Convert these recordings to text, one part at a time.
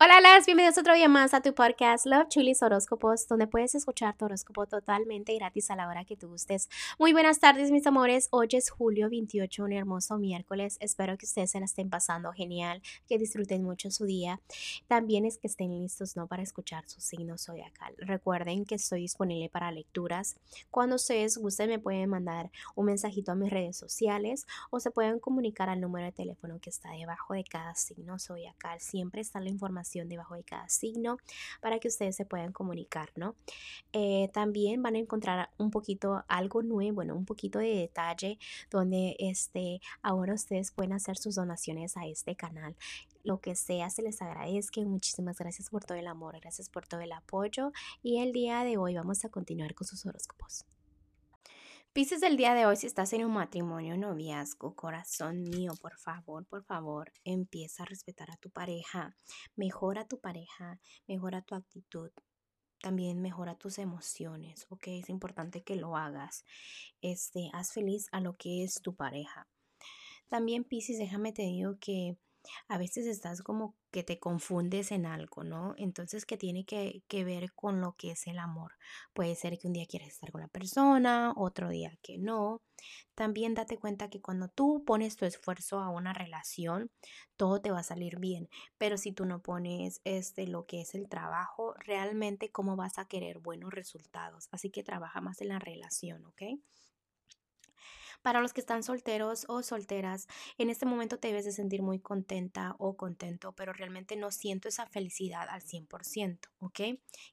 Hola, las bienvenidos otro día más a tu podcast Love Chulis Horóscopos, donde puedes escuchar tu horóscopo totalmente gratis a la hora que tú gustes. Muy buenas tardes, mis amores. Hoy es julio 28, un hermoso miércoles. Espero que ustedes se la estén pasando genial, que disfruten mucho su día. También es que estén listos, ¿no? Para escuchar su signo zodiacal. Recuerden que estoy disponible para lecturas. Cuando ustedes gusten, me pueden mandar un mensajito a mis redes sociales o se pueden comunicar al número de teléfono que está debajo de cada signo zodiacal. Siempre está la información debajo de cada signo para que ustedes se puedan comunicar, ¿no? Eh, también van a encontrar un poquito algo nuevo, bueno, un poquito de detalle donde este, ahora ustedes pueden hacer sus donaciones a este canal lo que sea, se les agradezca. Muchísimas gracias por todo el amor, gracias por todo el apoyo. Y el día de hoy vamos a continuar con sus horóscopos. Pisces del día de hoy, si estás en un matrimonio, noviazgo, corazón mío, por favor, por favor, empieza a respetar a tu pareja, mejora tu pareja, mejora tu actitud, también mejora tus emociones, ¿ok? Es importante que lo hagas. Este, haz feliz a lo que es tu pareja. También, Pisces, déjame te digo que a veces estás como que te confundes en algo, ¿no? Entonces, que tiene que, ver con lo que es el amor. Puede ser que un día quieras estar con la persona, otro día que no. También date cuenta que cuando tú pones tu esfuerzo a una relación, todo te va a salir bien. Pero si tú no pones este, lo que es el trabajo, realmente, ¿cómo vas a querer buenos resultados? Así que trabaja más en la relación, ¿ok? Para los que están solteros o solteras, en este momento te debes de sentir muy contenta o contento, pero realmente no siento esa felicidad al 100%, ¿ok?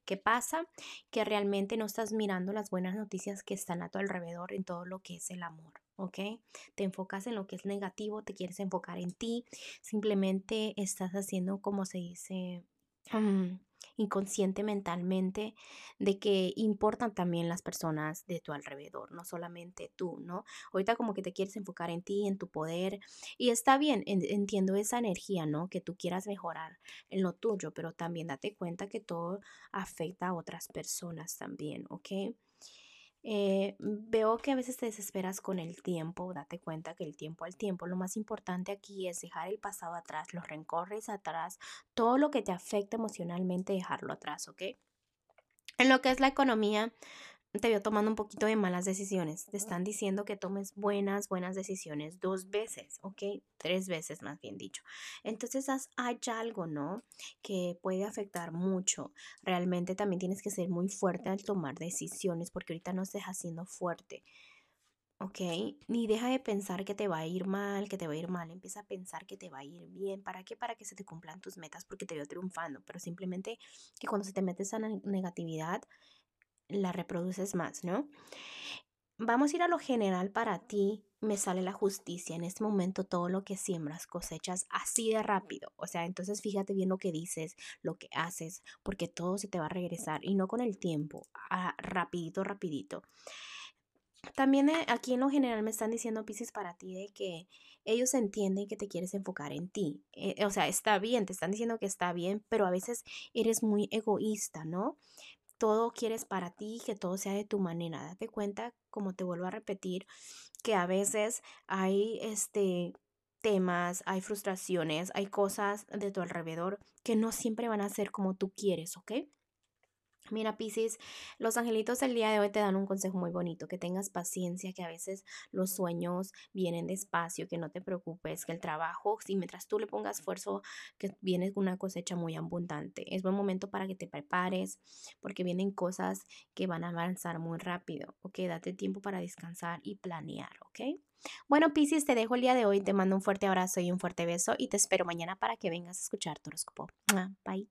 ¿Qué pasa? Que realmente no estás mirando las buenas noticias que están a tu alrededor en todo lo que es el amor. ¿ok? Te enfocas en lo que es negativo, te quieres enfocar en ti, simplemente estás haciendo como se dice, mm, inconsciente mentalmente de que importan también las personas de tu alrededor, no solamente tú, ¿no? Ahorita como que te quieres enfocar en ti, en tu poder y está bien, entiendo esa energía, ¿no? Que tú quieras mejorar en lo tuyo, pero también date cuenta que todo afecta a otras personas también, ¿ok? Eh, veo que a veces te desesperas con el tiempo, date cuenta que el tiempo al tiempo, lo más importante aquí es dejar el pasado atrás, los rencores atrás, todo lo que te afecta emocionalmente, dejarlo atrás, ¿ok? En lo que es la economía, te veo tomando un poquito de malas decisiones. Te están diciendo que tomes buenas, buenas decisiones dos veces, ¿ok? Tres veces más bien dicho. Entonces hay algo, ¿no? Que puede afectar mucho. Realmente también tienes que ser muy fuerte al tomar decisiones porque ahorita no estás haciendo fuerte. ¿ok? Ni deja de pensar que te va a ir mal, que te va a ir mal, empieza a pensar que te va a ir bien. ¿Para qué? Para que se te cumplan tus metas, porque te veo triunfando, pero simplemente que cuando se te mete esa negatividad, la reproduces más, ¿no? Vamos a ir a lo general para ti. Me sale la justicia. En este momento todo lo que siembras cosechas así de rápido. O sea, entonces fíjate bien lo que dices, lo que haces, porque todo se te va a regresar y no con el tiempo, a rapidito, rapidito. También eh, aquí en lo general me están diciendo, Pisces, para ti de que ellos entienden que te quieres enfocar en ti. Eh, o sea, está bien, te están diciendo que está bien, pero a veces eres muy egoísta, ¿no? Todo quieres para ti, que todo sea de tu manera. Date cuenta, como te vuelvo a repetir, que a veces hay este temas, hay frustraciones, hay cosas de tu alrededor que no siempre van a ser como tú quieres, ¿ok? Mira, Piscis, los angelitos del día de hoy te dan un consejo muy bonito, que tengas paciencia, que a veces los sueños vienen despacio, que no te preocupes, que el trabajo, si mientras tú le pongas esfuerzo, que viene una cosecha muy abundante. Es buen momento para que te prepares, porque vienen cosas que van a avanzar muy rápido, ¿ok? Date tiempo para descansar y planear, ¿ok? Bueno, Piscis, te dejo el día de hoy, te mando un fuerte abrazo y un fuerte beso y te espero mañana para que vengas a escuchar tu horóscopo. Bye.